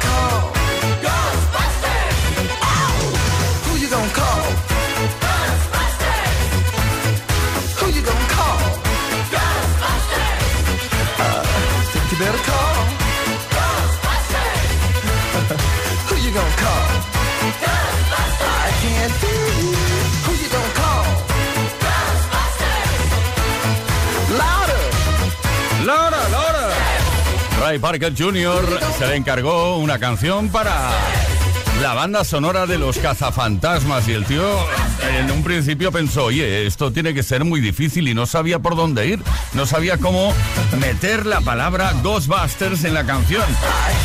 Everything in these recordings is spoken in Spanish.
got. Ghostbusters! Parker Jr. se le encargó una canción para la banda sonora de los cazafantasmas y el tío en un principio pensó, oye, esto tiene que ser muy difícil y no sabía por dónde ir, no sabía cómo meter la palabra Ghostbusters en la canción,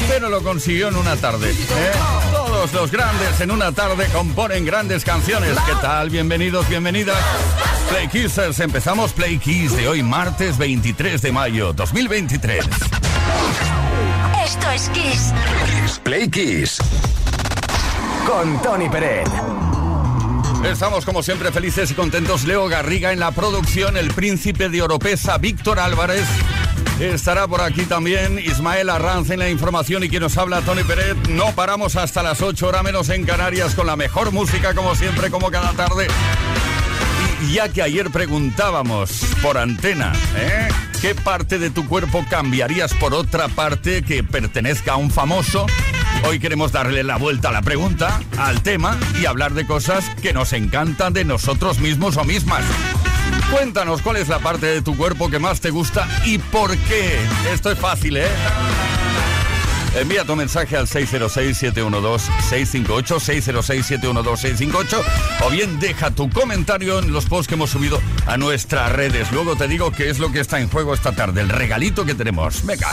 pero lo consiguió en una tarde. ¿eh? Todos los grandes en una tarde componen grandes canciones. ¿Qué tal? Bienvenidos, bienvenidas. Play Kissers, empezamos Play Kiss de hoy martes 23 de mayo 2023. Esto es Kiss. Play Kiss. Con Tony Peret. Estamos como siempre felices y contentos. Leo Garriga en la producción, el príncipe de Oropesa, Víctor Álvarez. Estará por aquí también Ismael Arranz en la información y quien nos habla, Tony Peret. No paramos hasta las 8 horas menos en Canarias con la mejor música como siempre, como cada tarde. Y ya que ayer preguntábamos por antena, ¿eh? ¿Qué parte de tu cuerpo cambiarías por otra parte que pertenezca a un famoso? Hoy queremos darle la vuelta a la pregunta, al tema y hablar de cosas que nos encantan de nosotros mismos o mismas. Cuéntanos cuál es la parte de tu cuerpo que más te gusta y por qué. Esto es fácil, ¿eh? Envía tu mensaje al 606-712-658, 606-712-658 o bien deja tu comentario en los posts que hemos subido a nuestras redes. Luego te digo qué es lo que está en juego esta tarde, el regalito que tenemos. Venga.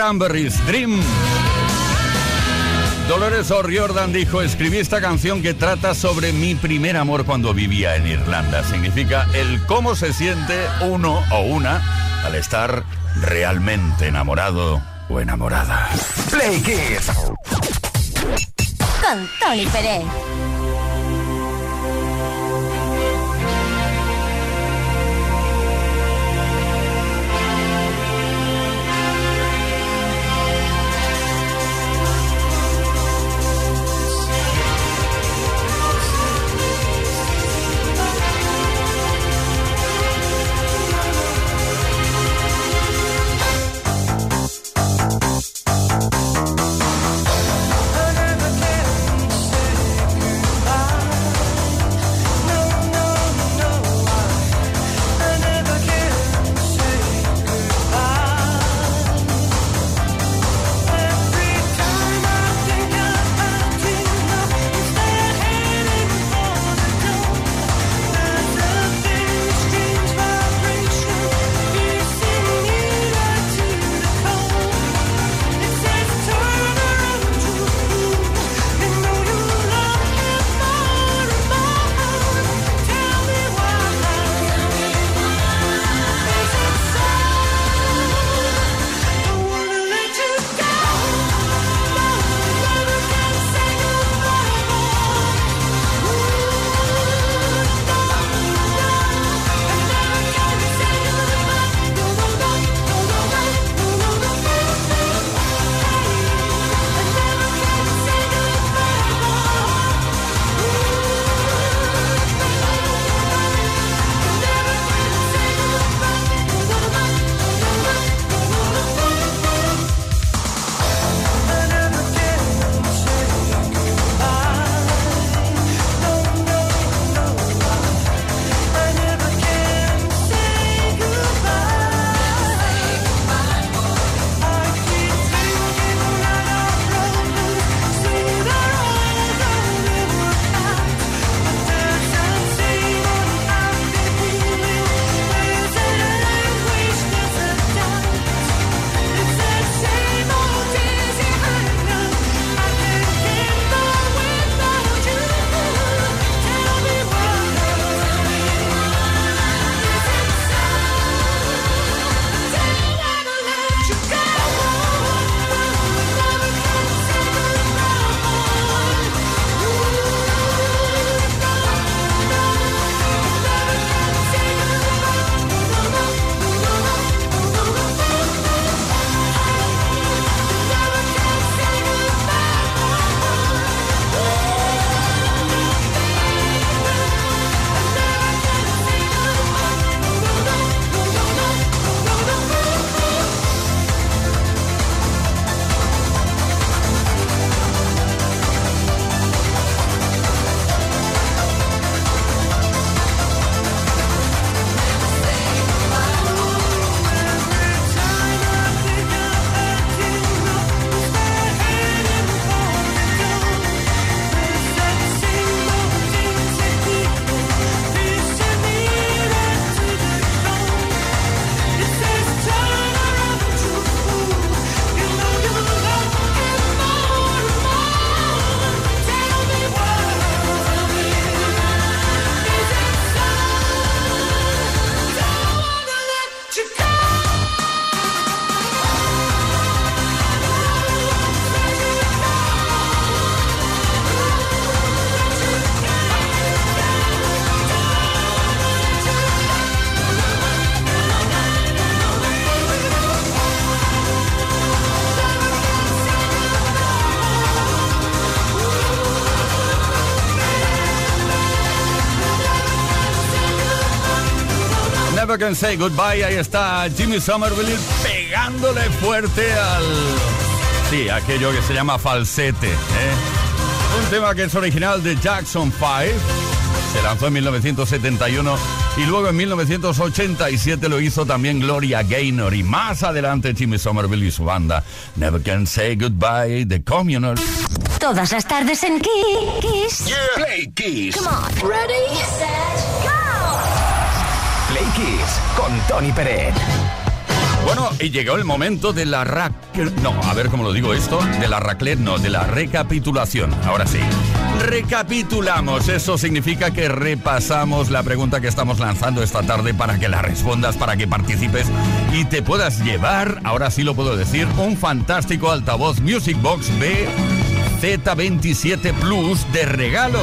Cranberries Dream. Dolores O'Riordan dijo, escribí esta canción que trata sobre mi primer amor cuando vivía en Irlanda. Significa el cómo se siente uno o una al estar realmente enamorado o enamorada. Play Kids. Con Tony Pérez. Never Can Say Goodbye. Ahí está Jimmy Somerville pegándole fuerte al... Sí, aquello que se llama falsete. ¿eh? Un tema que es original de Jackson 5. Se lanzó en 1971 y luego en 1987 lo hizo también Gloria Gaynor y más adelante Jimmy Somerville y su banda Never Can Say Goodbye, The Communals. Todas las tardes en Kiss. Play Kiss. Come on. Ready, set, go. Play Kiss Tony Peret. Bueno, y llegó el momento de la rac... No, a ver cómo lo digo esto. De la raclet, no, de la recapitulación. Ahora sí. Recapitulamos. Eso significa que repasamos la pregunta que estamos lanzando esta tarde para que la respondas, para que participes y te puedas llevar, ahora sí lo puedo decir, un fantástico altavoz Music Box B Z27 Plus de regalo.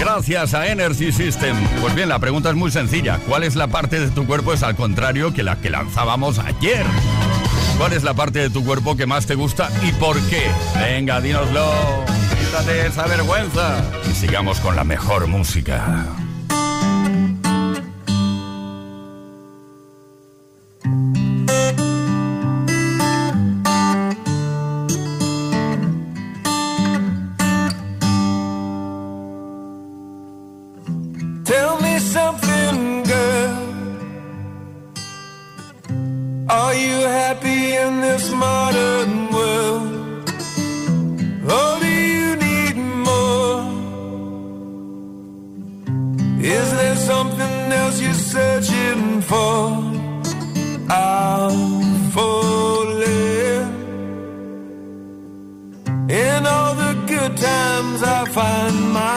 Gracias a Energy System. Pues bien, la pregunta es muy sencilla. ¿Cuál es la parte de tu cuerpo es al contrario que la que lanzábamos ayer? ¿Cuál es la parte de tu cuerpo que más te gusta y por qué? Venga, dínoslo. Quítate esa vergüenza. Y sigamos con la mejor música.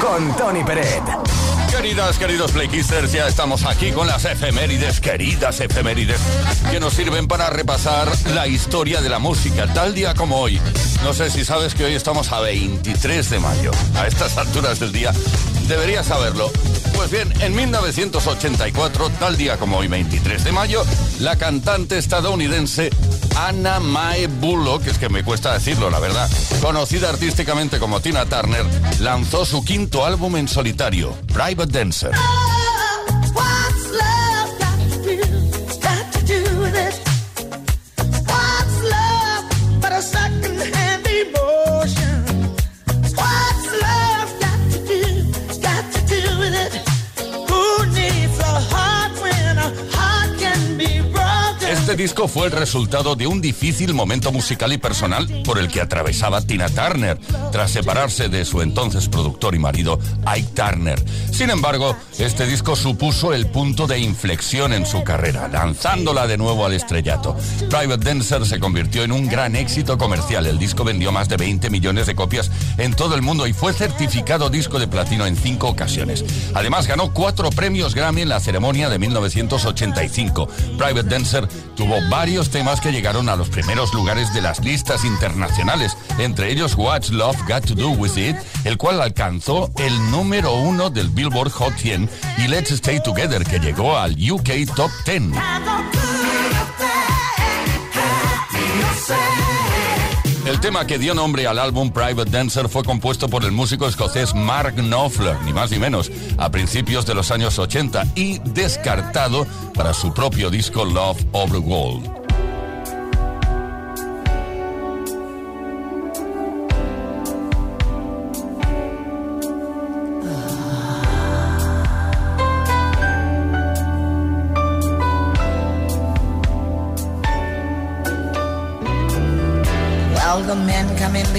Con Tony Peret. Queridas, queridos Playkissers, ya estamos aquí con las efemérides, queridas efemérides, que nos sirven para repasar la historia de la música, tal día como hoy. No sé si sabes que hoy estamos a 23 de mayo. A estas alturas del día deberías saberlo. Pues bien, en 1984, tal día como hoy, 23 de mayo, la cantante estadounidense Anna Mae Bullock, es que me cuesta decirlo, la verdad, conocida artísticamente como Tina Turner, lanzó su quinto álbum en solitario, Private Dancer. Disco fue el resultado de un difícil momento musical y personal por el que atravesaba Tina Turner tras separarse de su entonces productor y marido Ike Turner. Sin embargo, este disco supuso el punto de inflexión en su carrera, lanzándola de nuevo al estrellato. Private Dancer se convirtió en un gran éxito comercial. El disco vendió más de 20 millones de copias en todo el mundo y fue certificado disco de platino en cinco ocasiones. Además, ganó cuatro premios Grammy en la ceremonia de 1985. Private Dancer tuvo varios temas que llegaron a los primeros lugares de las listas internacionales, entre ellos What's Love Got to Do With It, el cual alcanzó el número uno del Billboard Hot 100, y Let's Stay Together, que llegó al UK Top 10. El tema que dio nombre al álbum Private Dancer fue compuesto por el músico escocés Mark Knopfler, ni más ni menos, a principios de los años 80 y descartado para su propio disco Love Over Gold.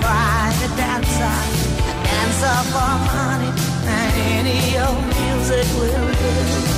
private dancer, a dancer for money, and any old music will do.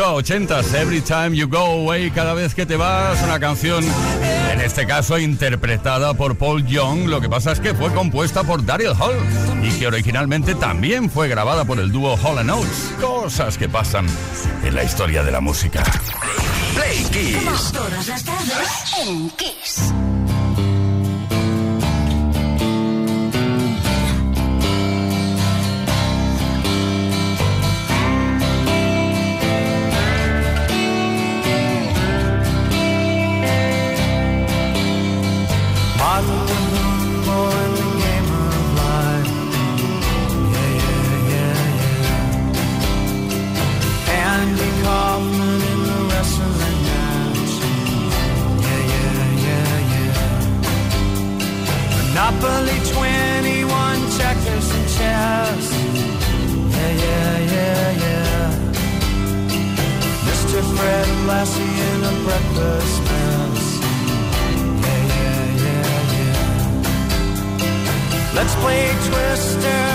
80s, Every Time You Go Away, cada vez que te vas, una canción en este caso interpretada por Paul Young, lo que pasa es que fue compuesta por Daryl Hall y que originalmente también fue grabada por el dúo Hall Oates. Cosas que pasan en la historia de la música. Play Kiss. En Kiss. twister.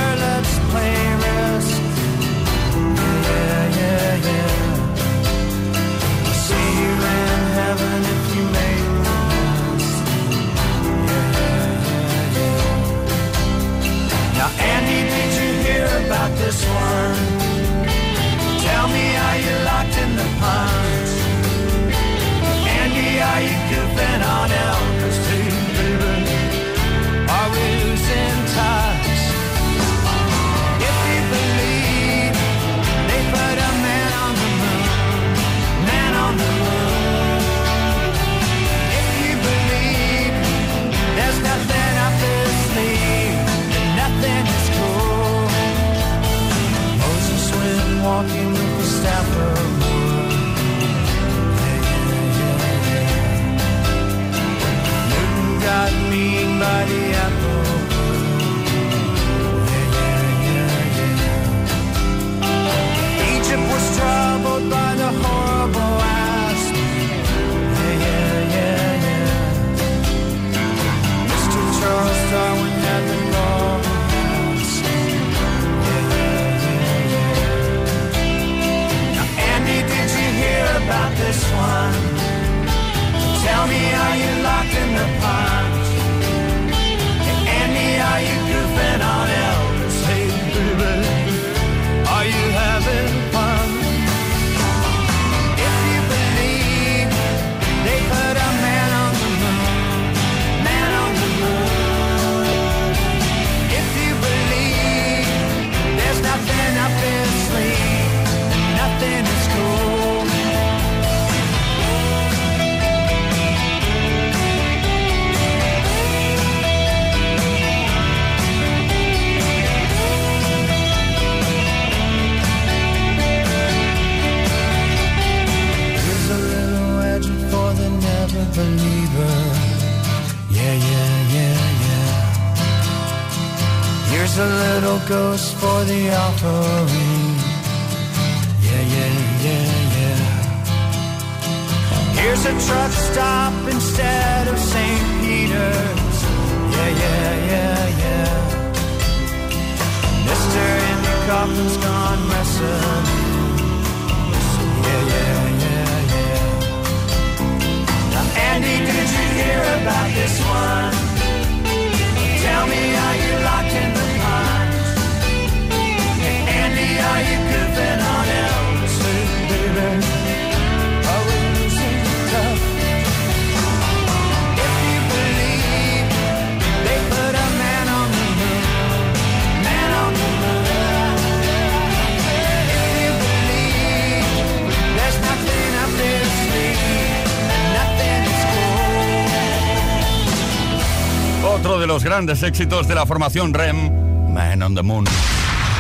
los grandes éxitos de la formación REM, Man on the Moon.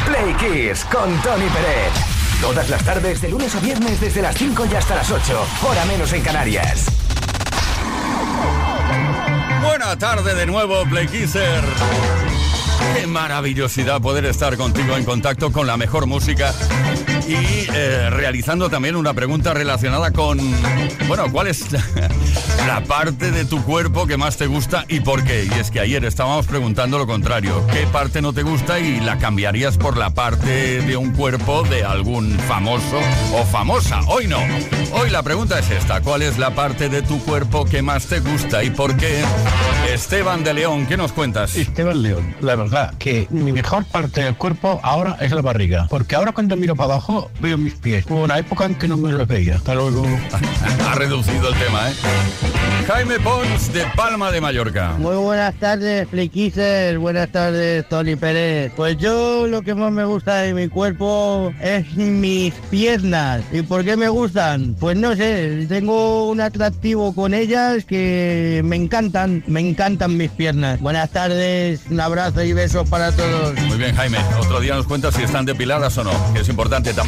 Play Kiss con Tony Pérez. Todas las tardes, de lunes a viernes, desde las 5 y hasta las 8, hora menos en Canarias. Buena tarde de nuevo, Play Kisser. Qué maravillosidad poder estar contigo en contacto con la mejor música y eh, realizando también una pregunta relacionada con, bueno, ¿cuál es la, la parte de tu cuerpo que más te gusta y por qué? Y es que ayer estábamos preguntando lo contrario, ¿qué parte no te gusta y la cambiarías por la parte de un cuerpo de algún famoso o famosa? Hoy no. Hoy la pregunta es esta, ¿cuál es la parte de tu cuerpo que más te gusta y por qué? Esteban de León, ¿qué nos cuentas? Esteban León, la verdad que mi mejor parte del cuerpo ahora es la barriga, porque ahora cuando miro para abajo veo mis pies. Hubo una época en que no me los veía. Hasta luego. ha reducido el tema, ¿eh? Jaime Pons de Palma de Mallorca. Muy buenas tardes, Flikiser. Buenas tardes, Tony Pérez. Pues yo lo que más me gusta de mi cuerpo es mis piernas. ¿Y por qué me gustan? Pues no sé, tengo un atractivo con ellas que me encantan, me encantan mis piernas. Buenas tardes, un abrazo y besos para todos. Muy bien, Jaime. Otro día nos cuentas si están depiladas o no, que es importante también.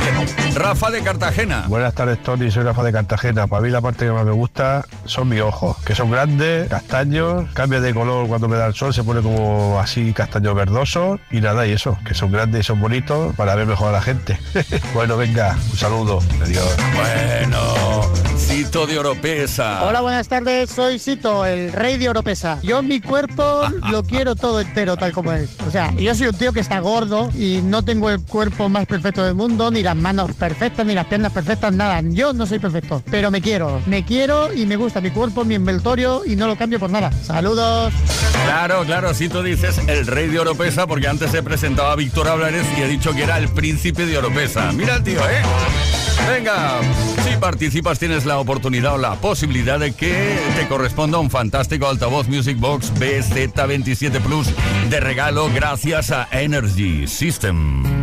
Rafa de Cartagena. Buenas tardes, Tony. Soy Rafa de Cartagena. Para mí la parte que más me gusta son mis ojos, que son grandes, castaños, cambia de color cuando me da el sol, se pone como así castaño verdoso y nada, y eso, que son grandes y son bonitos para ver mejor a la gente. bueno, venga, un saludo. Adiós. Bueno, Cito de Oropesa. Hola, buenas tardes. Soy Cito, el rey de Oropesa. Yo mi cuerpo lo quiero todo entero, tal como es. O sea, yo soy un tío que está gordo y no tengo el cuerpo más perfecto del mundo, ni las manos perfectas, ni las piernas perfectas, nada. Yo no soy perfecto, pero me quiero. Me quiero y me gusta mi cuerpo, mi envoltorio y no lo cambio por nada. Saludos. Claro, claro, si tú dices el rey de Oropesa, porque antes se presentaba Víctor Hablares y he dicho que era el príncipe de Oropesa. Mira el tío, ¿eh? Venga, participas tienes la oportunidad o la posibilidad de que te corresponda un fantástico altavoz Music Box BZ27 Plus de regalo gracias a Energy System.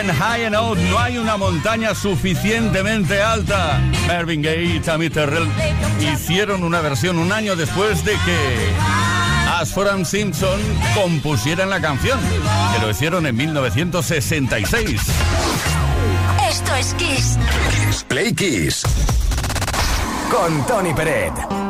en High and Out no hay una montaña suficientemente alta. Mervyn Gaye y Tammy Terrell hicieron una versión un año después de que Ashford Simpson compusieran la canción, que lo hicieron en 1966. Esto es Kiss. Play Kiss. Con Tony Peret.